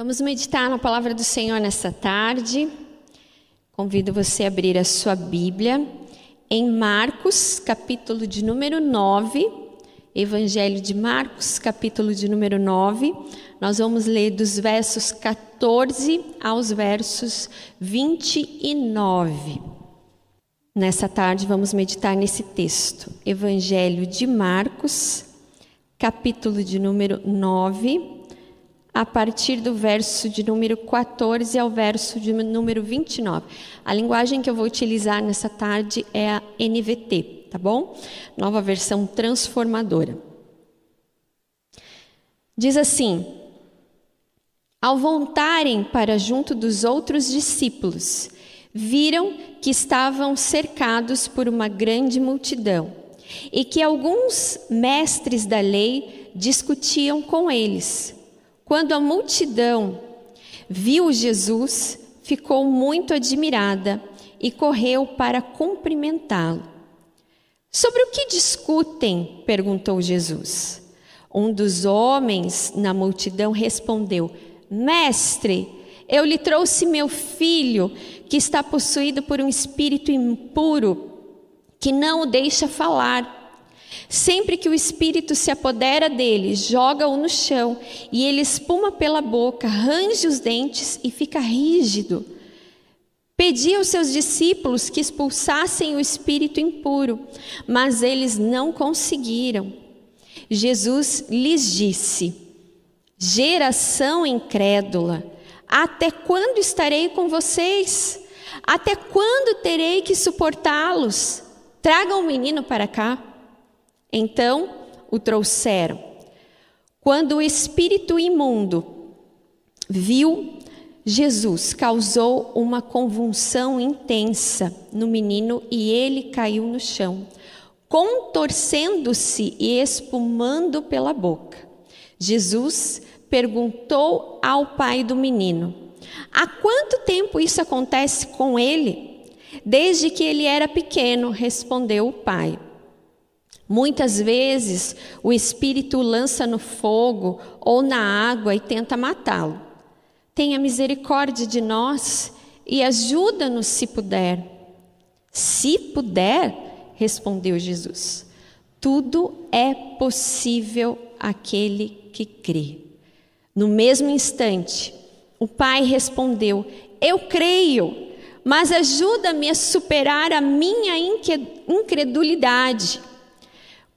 Vamos meditar na palavra do Senhor nesta tarde. Convido você a abrir a sua Bíblia em Marcos, capítulo de número 9. Evangelho de Marcos, capítulo de número 9. Nós vamos ler dos versos 14 aos versos 29. Nessa tarde vamos meditar nesse texto. Evangelho de Marcos, capítulo de número 9 a partir do verso de número 14 ao verso de número 29. A linguagem que eu vou utilizar nessa tarde é a NVT, tá bom? Nova versão transformadora. Diz assim: Ao voltarem para junto dos outros discípulos, viram que estavam cercados por uma grande multidão e que alguns mestres da lei discutiam com eles. Quando a multidão viu Jesus, ficou muito admirada e correu para cumprimentá-lo. Sobre o que discutem? perguntou Jesus. Um dos homens na multidão respondeu: Mestre, eu lhe trouxe meu filho, que está possuído por um espírito impuro, que não o deixa falar. Sempre que o espírito se apodera dele, joga-o no chão e ele espuma pela boca, range os dentes e fica rígido. Pedi aos seus discípulos que expulsassem o espírito impuro, mas eles não conseguiram. Jesus lhes disse: Geração incrédula, até quando estarei com vocês? Até quando terei que suportá-los? Tragam o menino para cá. Então o trouxeram. Quando o espírito imundo viu Jesus, causou uma convulsão intensa no menino e ele caiu no chão, contorcendo-se e espumando pela boca. Jesus perguntou ao pai do menino: Há quanto tempo isso acontece com ele? Desde que ele era pequeno, respondeu o pai. Muitas vezes o espírito lança no fogo ou na água e tenta matá-lo. Tenha misericórdia de nós e ajuda-nos se puder. Se puder, respondeu Jesus. Tudo é possível àquele que crê. No mesmo instante, o pai respondeu: Eu creio, mas ajuda-me a superar a minha incredulidade.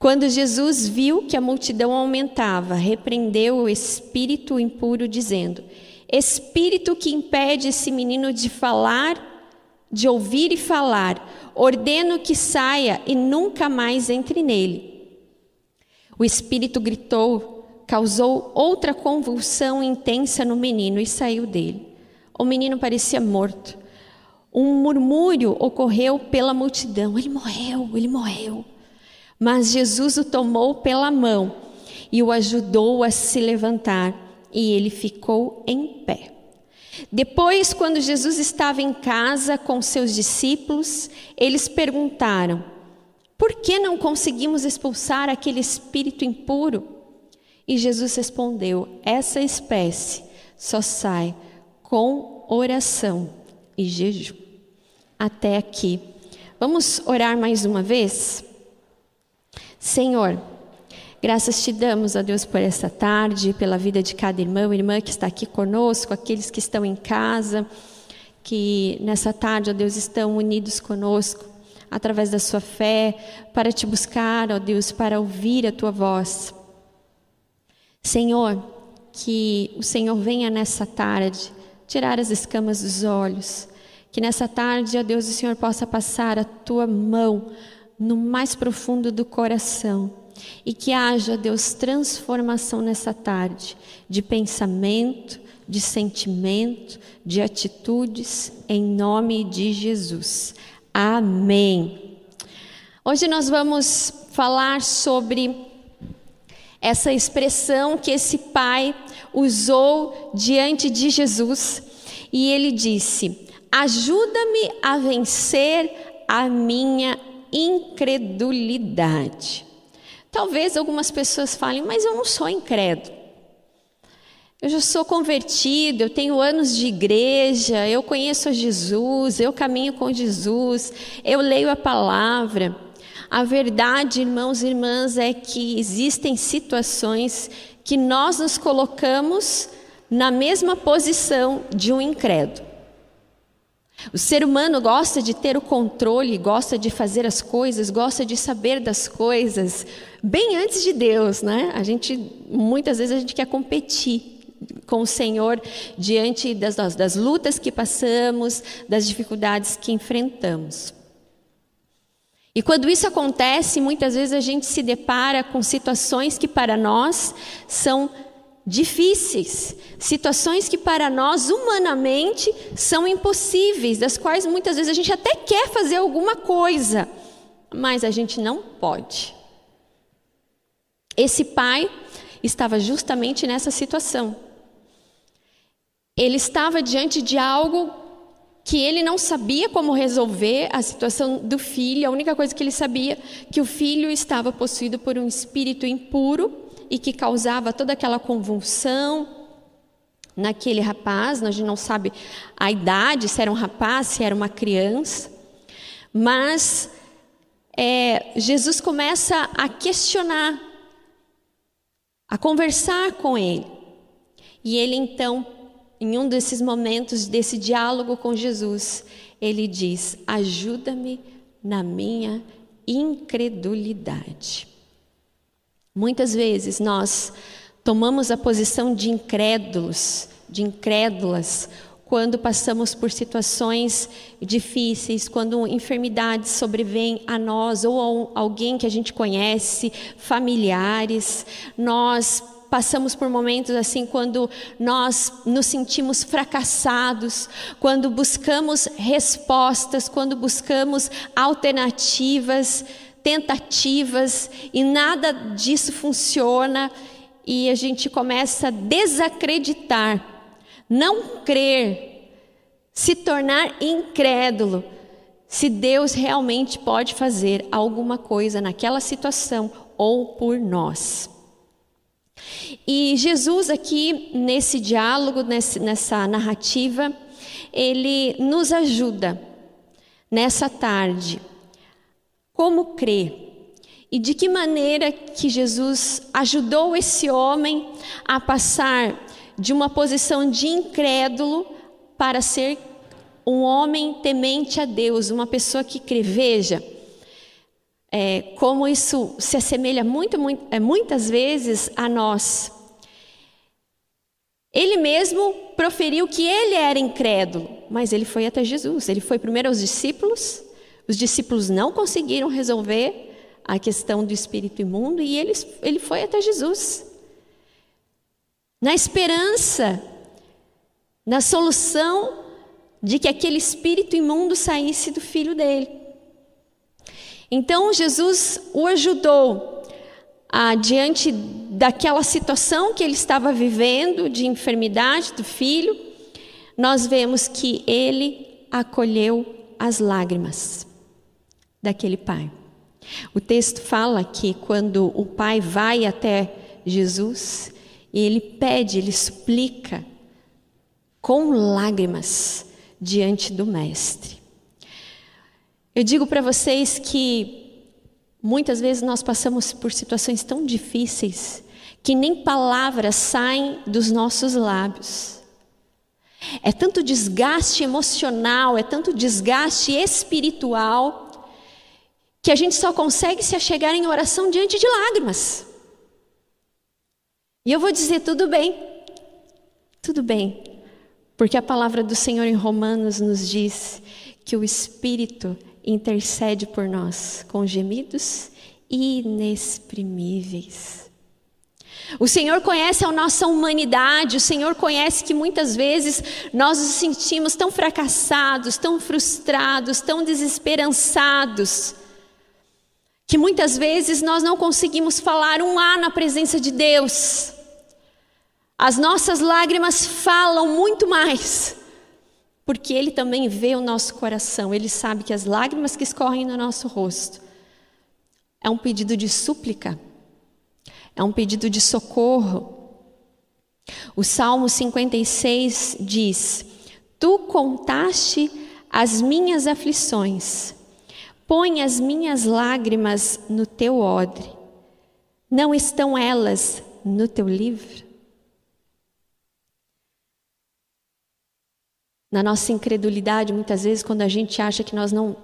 Quando Jesus viu que a multidão aumentava, repreendeu o espírito impuro, dizendo: Espírito que impede esse menino de falar, de ouvir e falar, ordeno que saia e nunca mais entre nele. O espírito gritou, causou outra convulsão intensa no menino e saiu dele. O menino parecia morto. Um murmúrio ocorreu pela multidão: Ele morreu, ele morreu. Mas Jesus o tomou pela mão e o ajudou a se levantar, e ele ficou em pé. Depois, quando Jesus estava em casa com seus discípulos, eles perguntaram: Por que não conseguimos expulsar aquele espírito impuro? E Jesus respondeu: Essa espécie só sai com oração e jejum. Até aqui. Vamos orar mais uma vez? Senhor, graças te damos, a Deus, por esta tarde, pela vida de cada irmão e irmã que está aqui conosco, aqueles que estão em casa, que nessa tarde, ó Deus, estão unidos conosco através da sua fé, para te buscar, ó Deus, para ouvir a tua voz. Senhor, que o Senhor venha nessa tarde tirar as escamas dos olhos, que nessa tarde, ó Deus, o Senhor possa passar a tua mão no mais profundo do coração e que haja, Deus, transformação nessa tarde de pensamento, de sentimento, de atitudes, em nome de Jesus. Amém. Hoje nós vamos falar sobre essa expressão que esse pai usou diante de Jesus e ele disse: Ajuda-me a vencer a minha incredulidade. Talvez algumas pessoas falem, mas eu não sou incrédulo. Eu já sou convertido, eu tenho anos de igreja, eu conheço Jesus, eu caminho com Jesus, eu leio a palavra. A verdade, irmãos e irmãs, é que existem situações que nós nos colocamos na mesma posição de um incrédulo. O ser humano gosta de ter o controle, gosta de fazer as coisas, gosta de saber das coisas bem antes de Deus, né? A gente muitas vezes a gente quer competir com o Senhor diante das, das lutas que passamos, das dificuldades que enfrentamos. E quando isso acontece, muitas vezes a gente se depara com situações que para nós são difíceis, situações que para nós humanamente são impossíveis, das quais muitas vezes a gente até quer fazer alguma coisa, mas a gente não pode. Esse pai estava justamente nessa situação. Ele estava diante de algo que ele não sabia como resolver a situação do filho. A única coisa que ele sabia que o filho estava possuído por um espírito impuro e que causava toda aquela convulsão naquele rapaz. A gente não sabe a idade, se era um rapaz, se era uma criança. Mas é, Jesus começa a questionar, a conversar com ele. E ele então em um desses momentos desse diálogo com Jesus, ele diz: Ajuda-me na minha incredulidade. Muitas vezes nós tomamos a posição de incrédulos, de incrédulas, quando passamos por situações difíceis, quando enfermidades sobrevêm a nós ou a alguém que a gente conhece, familiares, nós passamos por momentos assim quando nós nos sentimos fracassados, quando buscamos respostas, quando buscamos alternativas, tentativas e nada disso funciona e a gente começa a desacreditar, não crer, se tornar incrédulo se Deus realmente pode fazer alguma coisa naquela situação ou por nós. E Jesus, aqui nesse diálogo, nessa narrativa, ele nos ajuda nessa tarde. Como crer? E de que maneira que Jesus ajudou esse homem a passar de uma posição de incrédulo para ser um homem temente a Deus, uma pessoa que crê. Veja, é, como isso se assemelha muito, muito, é, muitas vezes a nós. Ele mesmo proferiu que ele era incrédulo, mas ele foi até Jesus. Ele foi primeiro aos discípulos, os discípulos não conseguiram resolver a questão do espírito imundo e ele, ele foi até Jesus. Na esperança, na solução de que aquele espírito imundo saísse do filho dele. Então Jesus o ajudou diante daquela situação que ele estava vivendo de enfermidade do filho, nós vemos que ele acolheu as lágrimas daquele pai. O texto fala que quando o pai vai até Jesus, ele pede, ele suplica com lágrimas diante do mestre. Eu digo para vocês que muitas vezes nós passamos por situações tão difíceis que nem palavras saem dos nossos lábios. É tanto desgaste emocional, é tanto desgaste espiritual, que a gente só consegue se achegar em oração diante de lágrimas. E eu vou dizer: tudo bem, tudo bem, porque a palavra do Senhor em Romanos nos diz que o Espírito intercede por nós com gemidos inexprimíveis. O Senhor conhece a nossa humanidade, o Senhor conhece que muitas vezes nós nos sentimos tão fracassados, tão frustrados, tão desesperançados, que muitas vezes nós não conseguimos falar um A na presença de Deus. As nossas lágrimas falam muito mais porque Ele também vê o nosso coração, Ele sabe que as lágrimas que escorrem no nosso rosto é um pedido de súplica, é um pedido de socorro. O Salmo 56 diz: Tu contaste as minhas aflições, põe as minhas lágrimas no teu odre. Não estão elas no teu livro? Na nossa incredulidade, muitas vezes, quando a gente acha que nós não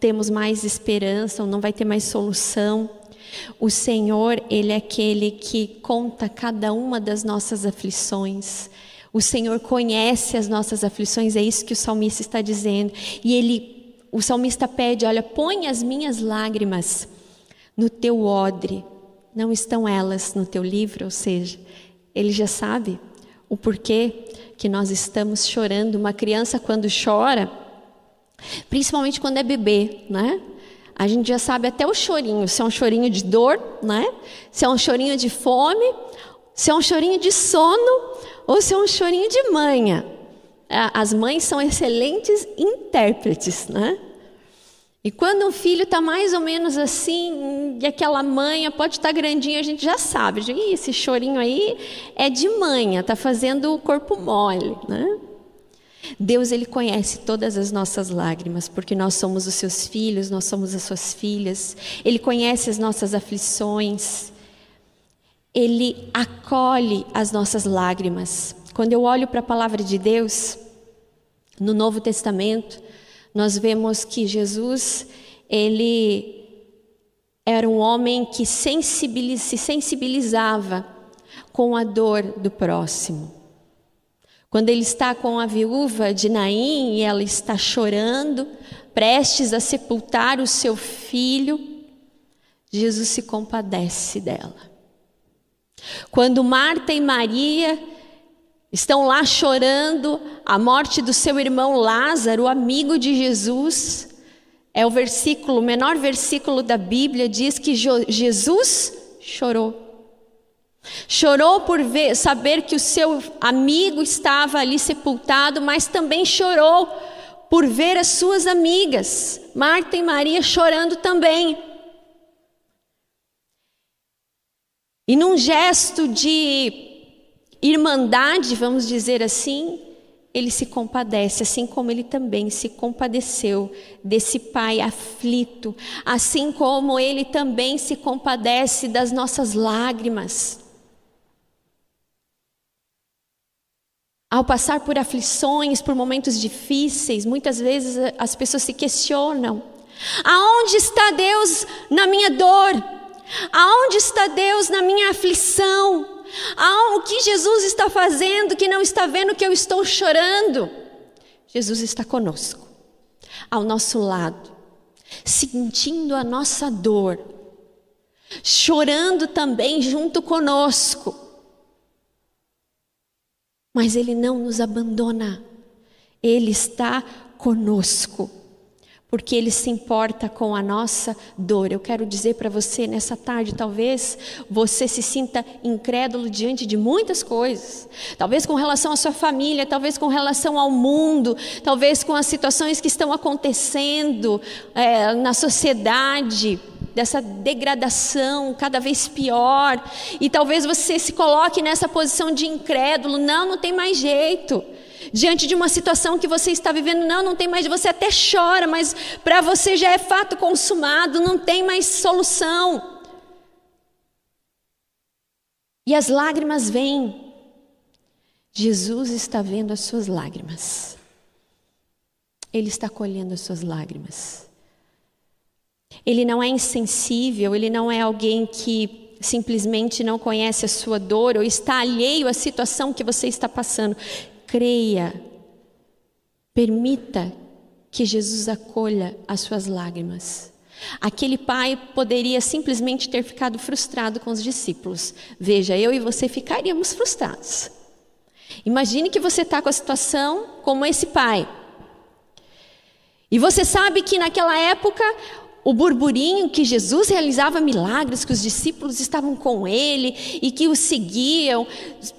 temos mais esperança ou não vai ter mais solução, o Senhor, Ele é aquele que conta cada uma das nossas aflições. O Senhor conhece as nossas aflições, é isso que o salmista está dizendo. E ele, o salmista pede: Olha, põe as minhas lágrimas no teu odre, não estão elas no teu livro? Ou seja, ele já sabe o porquê que nós estamos chorando. Uma criança, quando chora, principalmente quando é bebê, né? A gente já sabe até o chorinho, se é um chorinho de dor, né? Se é um chorinho de fome, se é um chorinho de sono ou se é um chorinho de manha. As mães são excelentes intérpretes, né? E quando um filho está mais ou menos assim, e aquela manha pode estar tá grandinha, a gente já sabe. Ih, esse chorinho aí é de manha, está fazendo o corpo mole, né? Deus ele conhece todas as nossas lágrimas, porque nós somos os seus filhos, nós somos as suas filhas. Ele conhece as nossas aflições. Ele acolhe as nossas lágrimas. Quando eu olho para a palavra de Deus no Novo Testamento, nós vemos que Jesus, ele era um homem que sensibiliz, se sensibilizava com a dor do próximo. Quando ele está com a viúva de Naim e ela está chorando, prestes a sepultar o seu filho, Jesus se compadece dela. Quando Marta e Maria Estão lá chorando a morte do seu irmão Lázaro, amigo de Jesus. É o versículo, o menor versículo da Bíblia diz que Jesus chorou. Chorou por ver, saber que o seu amigo estava ali sepultado, mas também chorou por ver as suas amigas, Marta e Maria, chorando também. E num gesto de irmandade, vamos dizer assim, ele se compadece, assim como ele também se compadeceu desse pai aflito, assim como ele também se compadece das nossas lágrimas. Ao passar por aflições, por momentos difíceis, muitas vezes as pessoas se questionam: aonde está Deus na minha dor? Aonde está Deus na minha aflição? Ah, o que Jesus está fazendo que não está vendo que eu estou chorando? Jesus está conosco, ao nosso lado, sentindo a nossa dor, chorando também junto conosco. Mas Ele não nos abandona, Ele está conosco porque Ele se importa com a nossa dor. Eu quero dizer para você nessa tarde, talvez você se sinta incrédulo diante de muitas coisas, talvez com relação à sua família, talvez com relação ao mundo, talvez com as situações que estão acontecendo é, na sociedade. Dessa degradação cada vez pior, e talvez você se coloque nessa posição de incrédulo, não, não tem mais jeito diante de uma situação que você está vivendo, não, não tem mais, você até chora, mas para você já é fato consumado, não tem mais solução. E as lágrimas vêm. Jesus está vendo as suas lágrimas. Ele está colhendo as suas lágrimas. Ele não é insensível, ele não é alguém que simplesmente não conhece a sua dor ou está alheio à situação que você está passando creia, permita que Jesus acolha as suas lágrimas. Aquele pai poderia simplesmente ter ficado frustrado com os discípulos. Veja, eu e você ficaríamos frustrados. Imagine que você está com a situação como esse pai. E você sabe que naquela época o burburinho que Jesus realizava milagres, que os discípulos estavam com ele e que o seguiam,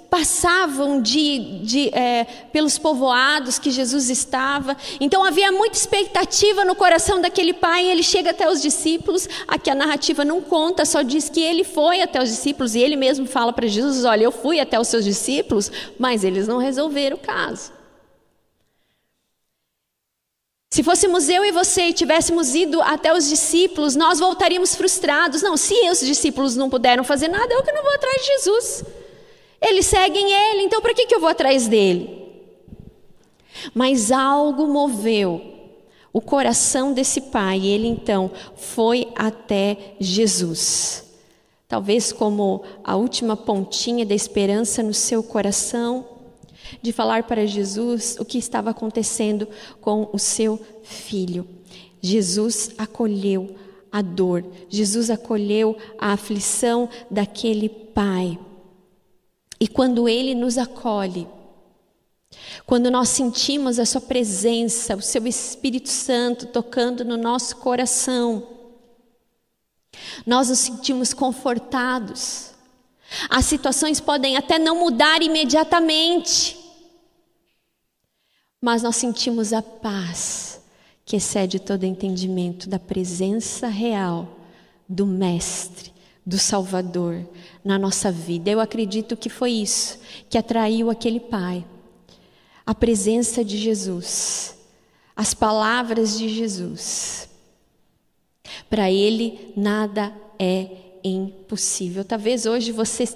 passavam de, de, é, pelos povoados que Jesus estava. Então havia muita expectativa no coração daquele pai. ele chega até os discípulos. Aqui a narrativa não conta, só diz que ele foi até os discípulos e ele mesmo fala para Jesus: Olha, eu fui até os seus discípulos, mas eles não resolveram o caso. Se fôssemos eu e você e tivéssemos ido até os discípulos, nós voltaríamos frustrados. Não, se os discípulos não puderam fazer nada, eu que não vou atrás de Jesus. Eles seguem ele, então para que, que eu vou atrás dele? Mas algo moveu o coração desse pai, e ele então foi até Jesus. Talvez como a última pontinha da esperança no seu coração, de falar para Jesus o que estava acontecendo com o seu filho. Jesus acolheu a dor, Jesus acolheu a aflição daquele pai. E quando ele nos acolhe, quando nós sentimos a Sua presença, o Seu Espírito Santo tocando no nosso coração, nós nos sentimos confortados. As situações podem até não mudar imediatamente, mas nós sentimos a paz que excede todo entendimento da presença real do Mestre, do Salvador na nossa vida. Eu acredito que foi isso que atraiu aquele pai. A presença de Jesus, as palavras de Jesus. Para ele nada é impossível. Talvez hoje você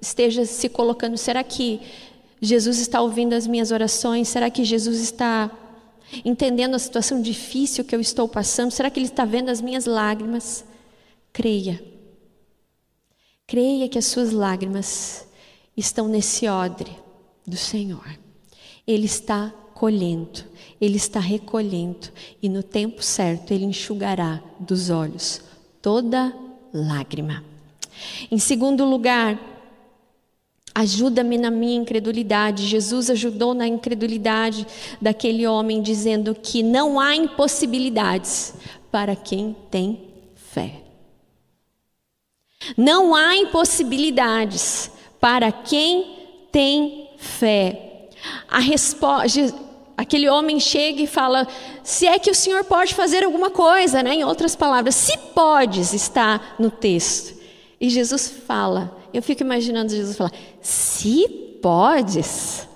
esteja se colocando, será que Jesus está ouvindo as minhas orações? Será que Jesus está entendendo a situação difícil que eu estou passando? Será que Ele está vendo as minhas lágrimas? Creia. Creia que as suas lágrimas estão nesse odre do Senhor. Ele está colhendo, Ele está recolhendo, e no tempo certo Ele enxugará dos olhos toda lágrima. Em segundo lugar, Ajuda-me na minha incredulidade. Jesus ajudou na incredulidade daquele homem, dizendo que não há impossibilidades para quem tem fé. Não há impossibilidades para quem tem fé. A resposta, aquele homem chega e fala: se é que o Senhor pode fazer alguma coisa, né? Em outras palavras, se podes, está no texto. E Jesus fala eu fico imaginando Jesus falar: se podes.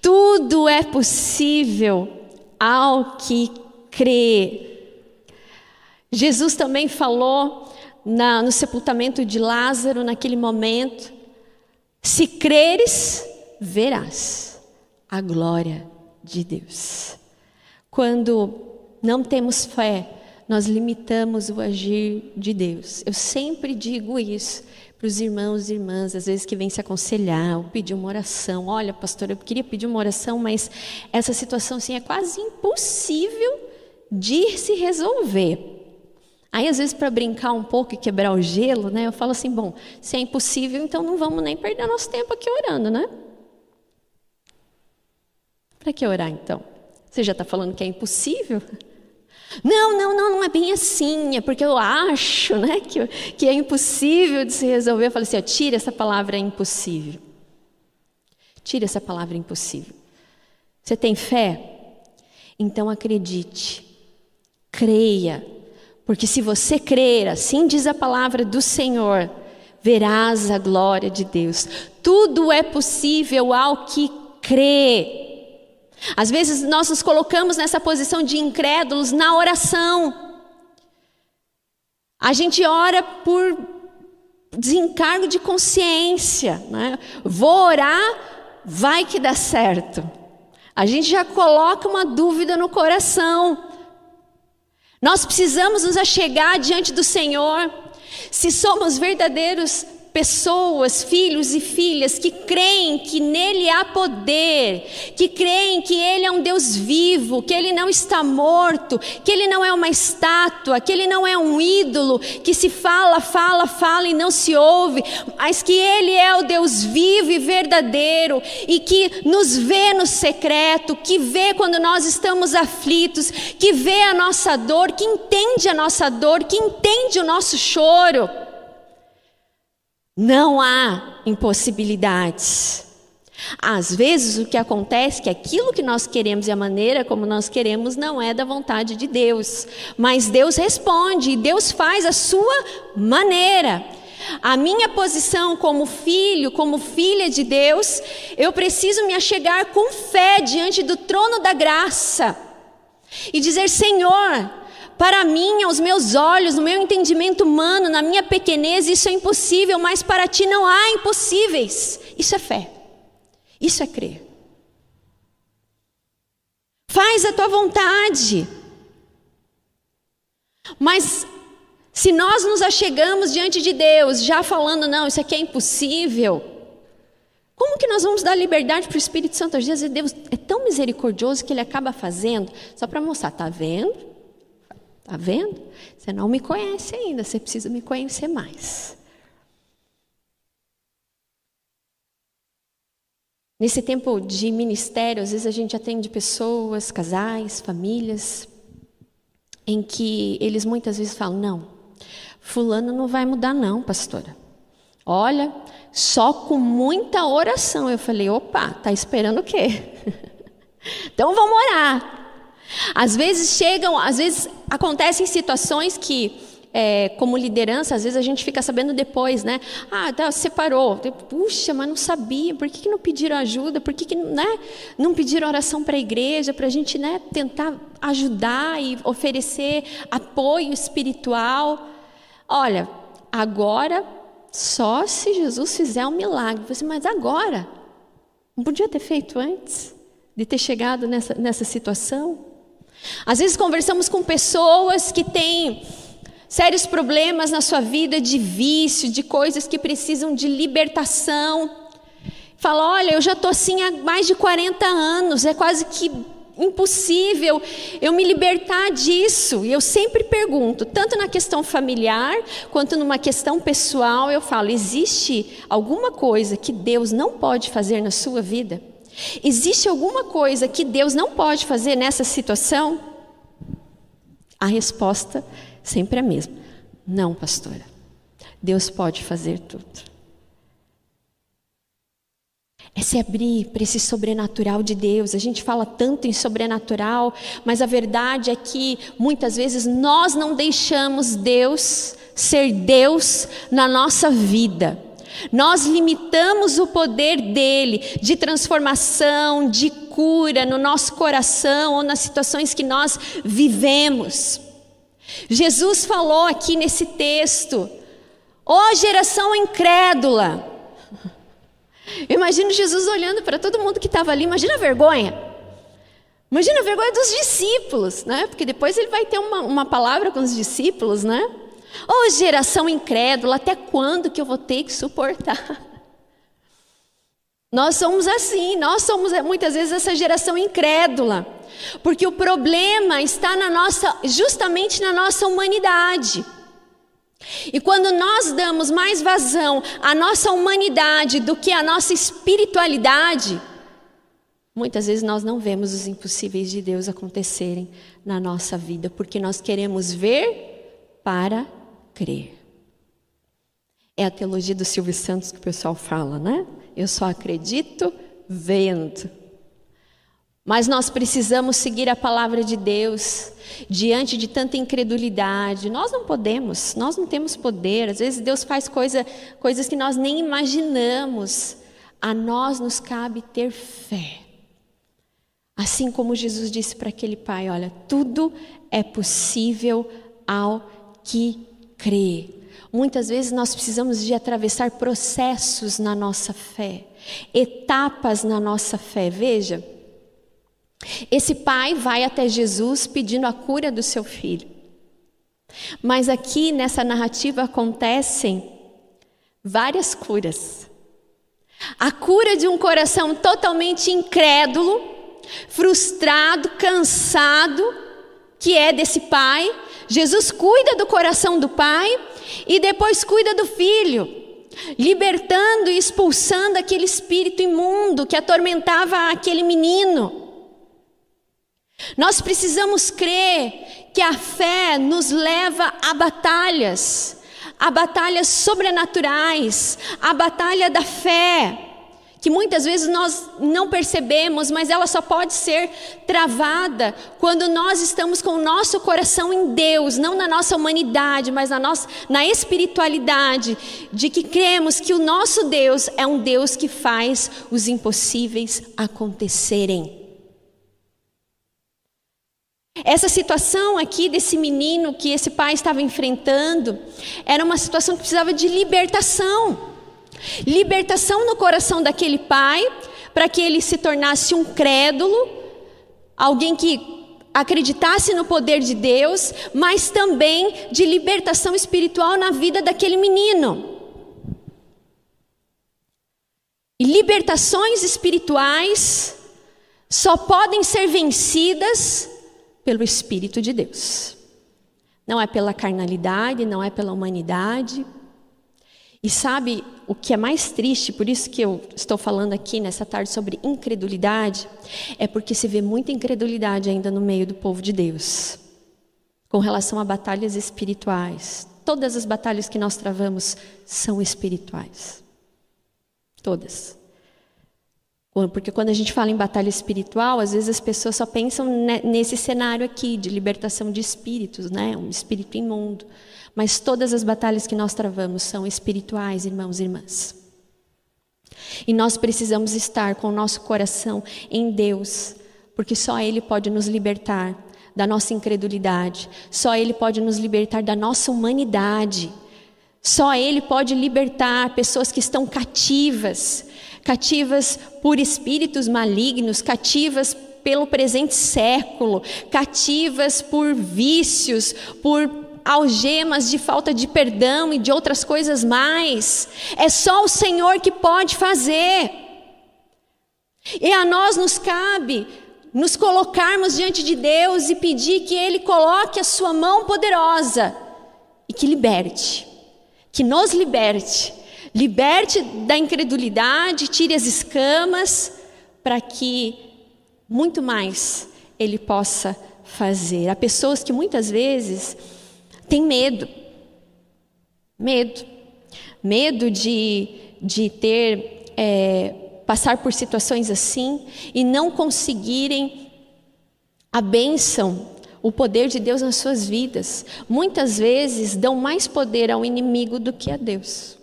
Tudo é possível ao que crê. Jesus também falou na, no sepultamento de Lázaro, naquele momento: se creres, verás a glória de Deus. Quando não temos fé, nós limitamos o agir de Deus. Eu sempre digo isso para os irmãos e irmãs, às vezes que vêm se aconselhar ou pedir uma oração. Olha, pastor, eu queria pedir uma oração, mas essa situação assim, é quase impossível de se resolver. Aí, às vezes, para brincar um pouco e quebrar o gelo, né, eu falo assim: bom, se é impossível, então não vamos nem perder nosso tempo aqui orando, né? Para que orar então? Você já está falando que é impossível? Não, não, não, não é bem assim, é porque eu acho né, que, que é impossível de se resolver. Eu falei assim: ó, tira essa palavra impossível. Tira essa palavra impossível. Você tem fé? Então acredite, creia, porque se você crer, assim diz a palavra do Senhor, verás a glória de Deus. Tudo é possível ao que crê. Às vezes nós nos colocamos nessa posição de incrédulos na oração. A gente ora por desencargo de consciência. Né? Vou orar, vai que dá certo. A gente já coloca uma dúvida no coração. Nós precisamos nos achegar diante do Senhor. Se somos verdadeiros pessoas, filhos e filhas que creem que nele há poder, que creem que ele é um Deus vivo, que ele não está morto, que ele não é uma estátua, que ele não é um ídolo, que se fala, fala, fala e não se ouve, mas que ele é o Deus vivo e verdadeiro e que nos vê no secreto, que vê quando nós estamos aflitos, que vê a nossa dor, que entende a nossa dor, que entende o nosso choro. Não há impossibilidades. Às vezes o que acontece é que aquilo que nós queremos e a maneira como nós queremos não é da vontade de Deus, mas Deus responde e Deus faz a sua maneira. A minha posição como filho, como filha de Deus, eu preciso me achegar com fé diante do trono da graça e dizer: Senhor, para mim, aos meus olhos, no meu entendimento humano, na minha pequenez, isso é impossível, mas para ti não há impossíveis. Isso é fé. Isso é crer. Faz a tua vontade. Mas se nós nos achegamos diante de Deus, já falando, não, isso aqui é impossível, como que nós vamos dar liberdade para o Espírito Santo? Às vezes Deus é tão misericordioso que ele acaba fazendo, só para mostrar, tá vendo? Está vendo? Você não me conhece ainda, você precisa me conhecer mais. Nesse tempo de ministério, às vezes a gente atende pessoas, casais, famílias, em que eles muitas vezes falam: não, Fulano não vai mudar, não, pastora. Olha, só com muita oração. Eu falei: opa, tá esperando o quê? então vamos orar. Às vezes chegam, às vezes acontecem situações que, é, como liderança, às vezes a gente fica sabendo depois, né? Ah, tá, separou. Puxa, mas não sabia. Por que, que não pediram ajuda? Por que, que né, não pediram oração para a igreja? Para a gente né, tentar ajudar e oferecer apoio espiritual. Olha, agora só se Jesus fizer um milagre. Você, mas agora? Não podia ter feito antes de ter chegado nessa, nessa situação? Às vezes conversamos com pessoas que têm sérios problemas na sua vida de vício, de coisas que precisam de libertação. Fala, olha, eu já estou assim há mais de 40 anos, é quase que impossível eu me libertar disso. E eu sempre pergunto, tanto na questão familiar quanto numa questão pessoal, eu falo: existe alguma coisa que Deus não pode fazer na sua vida? Existe alguma coisa que Deus não pode fazer nessa situação? A resposta sempre é a mesma: não, pastora. Deus pode fazer tudo. É se abrir para esse sobrenatural de Deus. A gente fala tanto em sobrenatural, mas a verdade é que muitas vezes nós não deixamos Deus ser Deus na nossa vida. Nós limitamos o poder dele de transformação, de cura no nosso coração ou nas situações que nós vivemos. Jesus falou aqui nesse texto: ó oh, geração incrédula. Eu imagino Jesus olhando para todo mundo que estava ali, imagina a vergonha. Imagina a vergonha dos discípulos, né? Porque depois ele vai ter uma, uma palavra com os discípulos, né? Oh, geração incrédula, até quando que eu vou ter que suportar? Nós somos assim, nós somos é, muitas vezes essa geração incrédula, porque o problema está na nossa, justamente na nossa humanidade. E quando nós damos mais vazão à nossa humanidade do que à nossa espiritualidade, muitas vezes nós não vemos os impossíveis de Deus acontecerem na nossa vida, porque nós queremos ver para crer. É a teologia do Silvio Santos que o pessoal fala, né? Eu só acredito vendo. Mas nós precisamos seguir a palavra de Deus diante de tanta incredulidade. Nós não podemos, nós não temos poder. Às vezes Deus faz coisa, coisas que nós nem imaginamos. A nós nos cabe ter fé. Assim como Jesus disse para aquele pai: Olha, tudo é possível ao que crê. Muitas vezes nós precisamos de atravessar processos na nossa fé, etapas na nossa fé. Veja, esse pai vai até Jesus pedindo a cura do seu filho. Mas aqui nessa narrativa acontecem várias curas. A cura de um coração totalmente incrédulo, frustrado, cansado, que é desse pai. Jesus cuida do coração do pai e depois cuida do filho, libertando e expulsando aquele espírito imundo que atormentava aquele menino. Nós precisamos crer que a fé nos leva a batalhas, a batalhas sobrenaturais, a batalha da fé, que muitas vezes nós não percebemos, mas ela só pode ser travada quando nós estamos com o nosso coração em Deus, não na nossa humanidade, mas na nossa na espiritualidade, de que cremos que o nosso Deus é um Deus que faz os impossíveis acontecerem. Essa situação aqui desse menino que esse pai estava enfrentando era uma situação que precisava de libertação. Libertação no coração daquele pai, para que ele se tornasse um crédulo, alguém que acreditasse no poder de Deus, mas também de libertação espiritual na vida daquele menino. E libertações espirituais só podem ser vencidas pelo Espírito de Deus. Não é pela carnalidade, não é pela humanidade. E sabe o que é mais triste, por isso que eu estou falando aqui nessa tarde sobre incredulidade, é porque se vê muita incredulidade ainda no meio do povo de Deus, com relação a batalhas espirituais. Todas as batalhas que nós travamos são espirituais. Todas. Porque quando a gente fala em batalha espiritual, às vezes as pessoas só pensam nesse cenário aqui de libertação de espíritos, né? Um espírito imundo. Mas todas as batalhas que nós travamos são espirituais, irmãos e irmãs. E nós precisamos estar com o nosso coração em Deus, porque só Ele pode nos libertar da nossa incredulidade, só Ele pode nos libertar da nossa humanidade, só Ele pode libertar pessoas que estão cativas cativas por espíritos malignos, cativas pelo presente século, cativas por vícios, por algemas de falta de perdão e de outras coisas mais. É só o Senhor que pode fazer. E a nós nos cabe nos colocarmos diante de Deus e pedir que Ele coloque a Sua mão poderosa e que liberte, que nos liberte Liberte da incredulidade, tire as escamas, para que muito mais Ele possa fazer. Há pessoas que muitas vezes têm medo. Medo. Medo de, de ter, é, passar por situações assim e não conseguirem a bênção o poder de Deus nas suas vidas. Muitas vezes dão mais poder ao inimigo do que a Deus.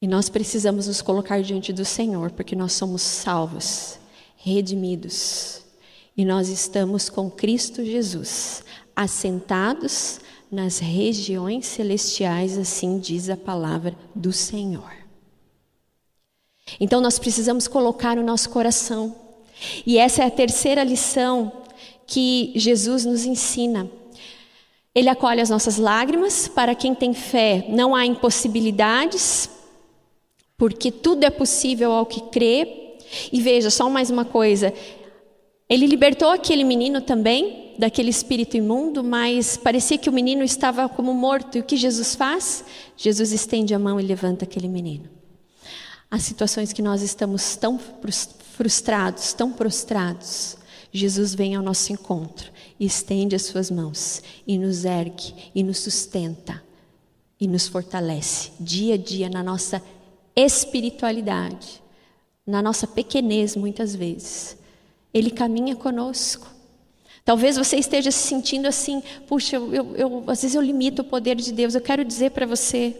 E nós precisamos nos colocar diante do Senhor, porque nós somos salvos, redimidos. E nós estamos com Cristo Jesus, assentados nas regiões celestiais, assim diz a palavra do Senhor. Então nós precisamos colocar o nosso coração. E essa é a terceira lição que Jesus nos ensina. Ele acolhe as nossas lágrimas, para quem tem fé, não há impossibilidades, porque tudo é possível ao que crê. E veja, só mais uma coisa: ele libertou aquele menino também daquele espírito imundo, mas parecia que o menino estava como morto. E o que Jesus faz? Jesus estende a mão e levanta aquele menino. Há situações que nós estamos tão frustrados, tão prostrados. Jesus vem ao nosso encontro estende as suas mãos e nos ergue e nos sustenta e nos fortalece dia a dia na nossa espiritualidade, na nossa pequenez muitas vezes. Ele caminha conosco. Talvez você esteja se sentindo assim, puxa, eu, eu, eu, às vezes eu limito o poder de Deus. Eu quero dizer para você,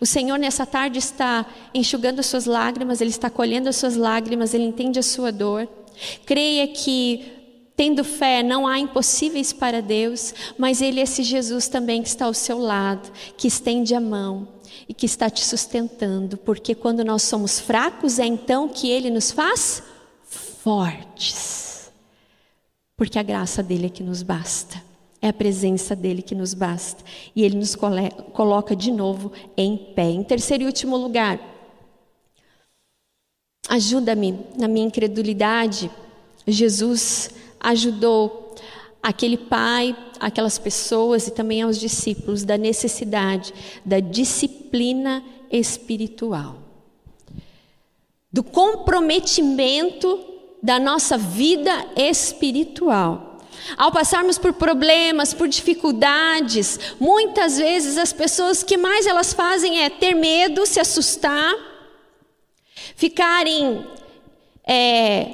o Senhor nessa tarde está enxugando as suas lágrimas, Ele está colhendo as suas lágrimas, Ele entende a sua dor. Creia que, tendo fé, não há impossíveis para Deus, mas Ele é esse Jesus também que está ao seu lado, que estende a mão, e que está te sustentando, porque quando nós somos fracos é então que Ele nos faz fortes. Porque a graça dele é que nos basta. É a presença dele que nos basta. E ele nos coloca de novo em pé. Em terceiro e último lugar, ajuda-me na minha incredulidade. Jesus ajudou aquele pai, aquelas pessoas e também aos discípulos da necessidade da disciplina espiritual, do comprometimento da nossa vida espiritual. Ao passarmos por problemas, por dificuldades, muitas vezes as pessoas que mais elas fazem é ter medo, se assustar, ficarem é,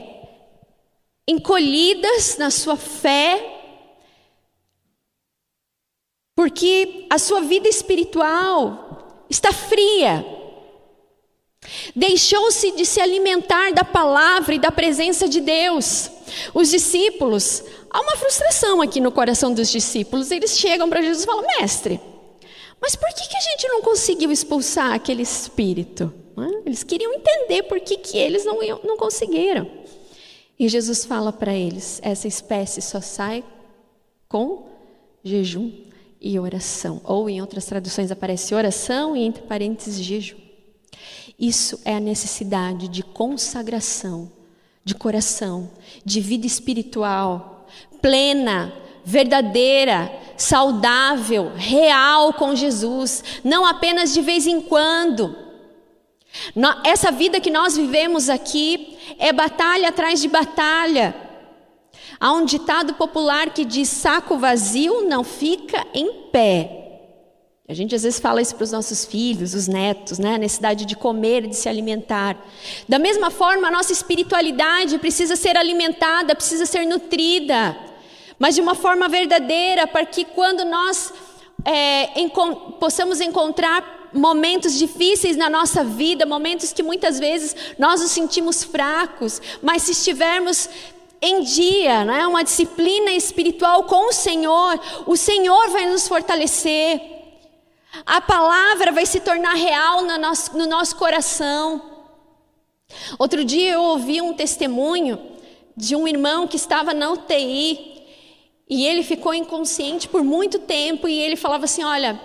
encolhidas na sua fé, porque a sua vida espiritual está fria. Deixou-se de se alimentar da palavra e da presença de Deus. Os discípulos, há uma frustração aqui no coração dos discípulos. Eles chegam para Jesus e falam: Mestre, mas por que, que a gente não conseguiu expulsar aquele espírito? Eles queriam entender por que, que eles não, não conseguiram. E Jesus fala para eles: essa espécie só sai com jejum e oração. Ou em outras traduções aparece oração e entre parênteses jejum. Isso é a necessidade de consagração de coração, de vida espiritual, plena, verdadeira, saudável, real com Jesus, não apenas de vez em quando. Essa vida que nós vivemos aqui é batalha atrás de batalha. Há um ditado popular que diz: saco vazio não fica em pé. A gente às vezes fala isso para os nossos filhos, os netos, né? a necessidade de comer, de se alimentar. Da mesma forma, a nossa espiritualidade precisa ser alimentada, precisa ser nutrida, mas de uma forma verdadeira, para que quando nós é, possamos encontrar momentos difíceis na nossa vida, momentos que muitas vezes nós nos sentimos fracos, mas se estivermos em dia, né, uma disciplina espiritual com o Senhor, o Senhor vai nos fortalecer. A palavra vai se tornar real no nosso, no nosso coração. Outro dia eu ouvi um testemunho de um irmão que estava na UTI e ele ficou inconsciente por muito tempo e ele falava assim: Olha,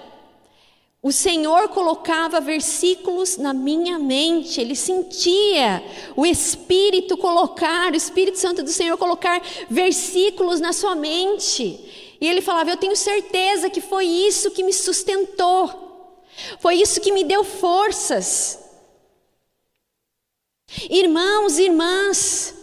o Senhor colocava versículos na minha mente, ele sentia o Espírito colocar, o Espírito Santo do Senhor colocar versículos na sua mente. E ele falava: Eu tenho certeza que foi isso que me sustentou, foi isso que me deu forças. Irmãos e irmãs,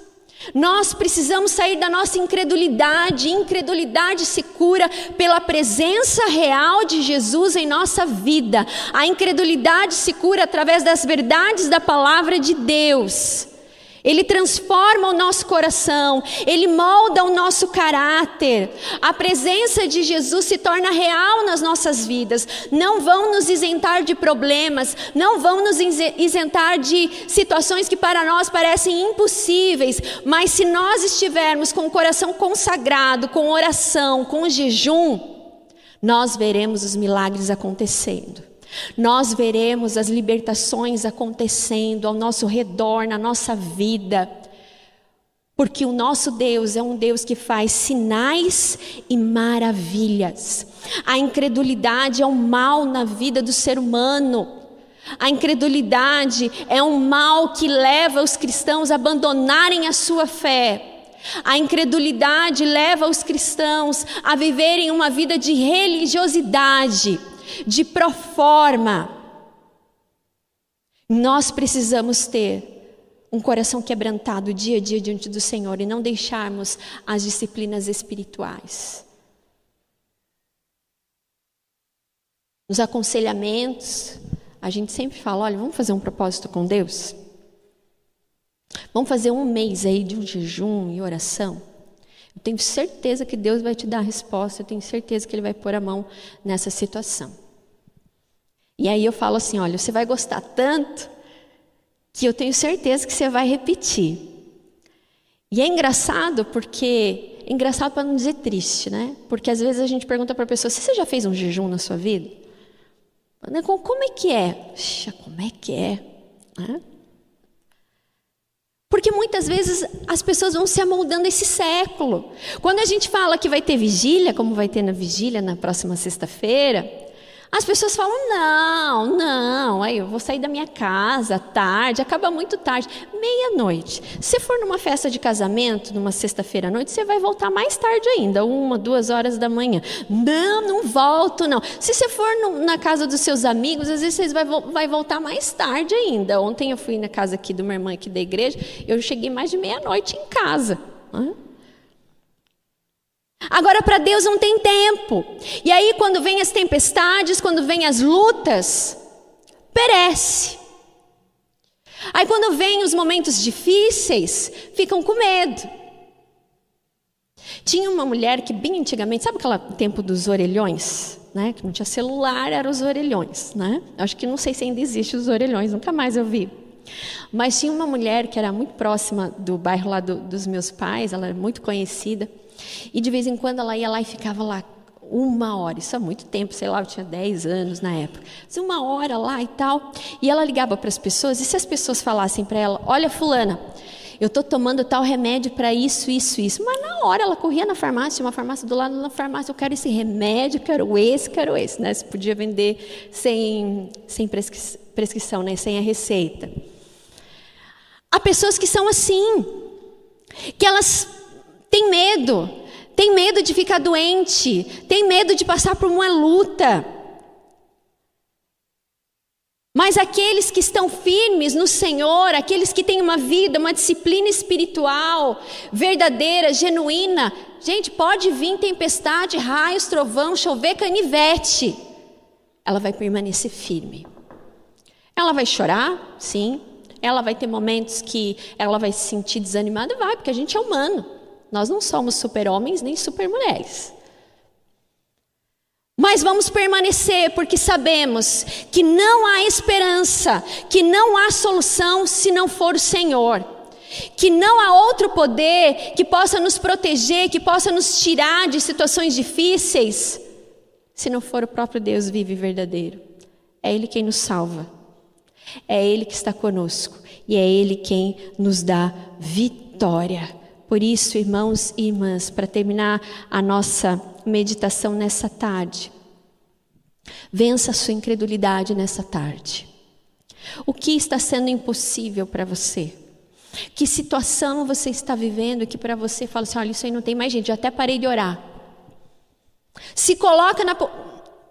nós precisamos sair da nossa incredulidade. Incredulidade se cura pela presença real de Jesus em nossa vida. A incredulidade se cura através das verdades da palavra de Deus. Ele transforma o nosso coração, ele molda o nosso caráter. A presença de Jesus se torna real nas nossas vidas. Não vão nos isentar de problemas, não vão nos isentar de situações que para nós parecem impossíveis, mas se nós estivermos com o coração consagrado, com oração, com jejum, nós veremos os milagres acontecendo. Nós veremos as libertações acontecendo ao nosso redor, na nossa vida, porque o nosso Deus é um Deus que faz sinais e maravilhas. A incredulidade é um mal na vida do ser humano. A incredulidade é um mal que leva os cristãos a abandonarem a sua fé. A incredulidade leva os cristãos a viverem uma vida de religiosidade de proforma. Nós precisamos ter um coração quebrantado dia a dia diante do Senhor e não deixarmos as disciplinas espirituais. Nos aconselhamentos, a gente sempre fala: olha, vamos fazer um propósito com Deus? Vamos fazer um mês aí de um jejum e oração? Eu tenho certeza que Deus vai te dar a resposta, eu tenho certeza que Ele vai pôr a mão nessa situação. E aí eu falo assim: olha, você vai gostar tanto que eu tenho certeza que você vai repetir. E é engraçado porque. É engraçado para não dizer triste, né? Porque às vezes a gente pergunta para a pessoa: você já fez um jejum na sua vida? Como é que é? Como é que é? Porque muitas vezes as pessoas vão se amoldando esse século. Quando a gente fala que vai ter vigília, como vai ter na vigília na próxima sexta-feira, as pessoas falam: não, não, aí eu vou sair da minha casa tarde, acaba muito tarde, meia-noite. Se for numa festa de casamento, numa sexta-feira à noite, você vai voltar mais tarde ainda, uma, duas horas da manhã. Não, não volto, não. Se você for no, na casa dos seus amigos, às vezes você vai, vai voltar mais tarde ainda. Ontem eu fui na casa aqui de uma irmã aqui da igreja, eu cheguei mais de meia-noite em casa. Agora, para Deus não tem tempo. E aí, quando vem as tempestades, quando vem as lutas, perece. Aí, quando vem os momentos difíceis, ficam com medo. Tinha uma mulher que, bem antigamente, sabe aquele tempo dos orelhões? Né? Que não tinha celular, eram os orelhões. Né? Acho que não sei se ainda existe os orelhões, nunca mais eu vi. Mas tinha uma mulher que era muito próxima do bairro lá do, dos meus pais, ela era muito conhecida. E de vez em quando ela ia lá e ficava lá uma hora, isso há muito tempo, sei lá, eu tinha 10 anos na época. Uma hora lá e tal. E ela ligava para as pessoas, e se as pessoas falassem para ela: Olha, Fulana, eu estou tomando tal remédio para isso, isso, isso. Mas na hora ela corria na farmácia, uma farmácia do lado da farmácia, eu quero esse remédio, quero esse, quero esse. Né? Você podia vender sem, sem prescri prescrição, né? sem a receita. Há pessoas que são assim, que elas têm medo, tem medo de ficar doente, tem medo de passar por uma luta. Mas aqueles que estão firmes no Senhor, aqueles que têm uma vida, uma disciplina espiritual verdadeira, genuína, gente, pode vir tempestade, raios, trovão, chover, canivete, ela vai permanecer firme. Ela vai chorar, sim. Ela vai ter momentos que ela vai se sentir desanimada, vai, porque a gente é humano. Nós não somos super-homens nem super-mulheres. Mas vamos permanecer porque sabemos que não há esperança, que não há solução se não for o Senhor. Que não há outro poder que possa nos proteger, que possa nos tirar de situações difíceis, se não for o próprio Deus vivo e verdadeiro. É Ele quem nos salva, é Ele que está conosco e é Ele quem nos dá vitória. Por isso, irmãos e irmãs, para terminar a nossa meditação nessa tarde, vença a sua incredulidade nessa tarde. O que está sendo impossível para você? Que situação você está vivendo que para você fala assim: olha, isso aí não tem mais gente, eu até parei de orar. Se coloca na,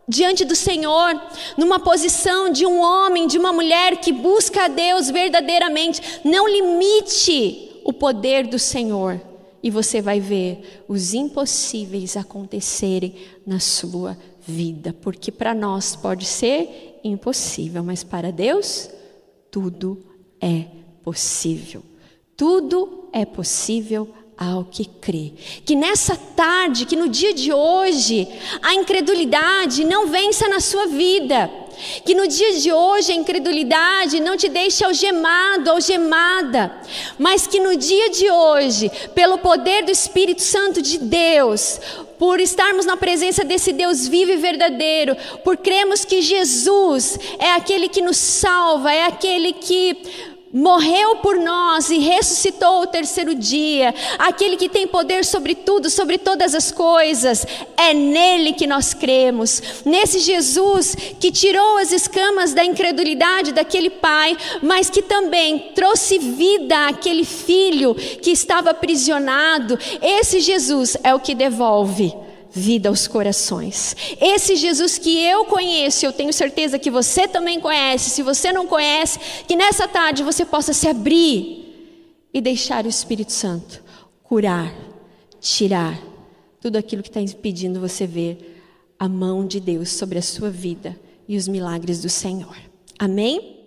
diante do Senhor, numa posição de um homem, de uma mulher que busca a Deus verdadeiramente. Não limite o poder do Senhor e você vai ver os impossíveis acontecerem na sua vida, porque para nós pode ser impossível, mas para Deus tudo é possível. Tudo é possível ao que crê. Que nessa tarde, que no dia de hoje, a incredulidade não vença na sua vida. Que no dia de hoje a incredulidade não te deixe algemado, algemada, mas que no dia de hoje, pelo poder do Espírito Santo de Deus, por estarmos na presença desse Deus vivo e verdadeiro, por cremos que Jesus é aquele que nos salva, é aquele que morreu por nós e ressuscitou o terceiro dia, aquele que tem poder sobre tudo, sobre todas as coisas, é nele que nós cremos, nesse Jesus que tirou as escamas da incredulidade daquele pai, mas que também trouxe vida àquele filho que estava aprisionado. Esse Jesus é o que devolve vida aos corações. Esse Jesus que eu conheço, eu tenho certeza que você também conhece. Se você não conhece, que nessa tarde você possa se abrir e deixar o Espírito Santo curar, tirar tudo aquilo que está impedindo você ver a mão de Deus sobre a sua vida e os milagres do Senhor. Amém?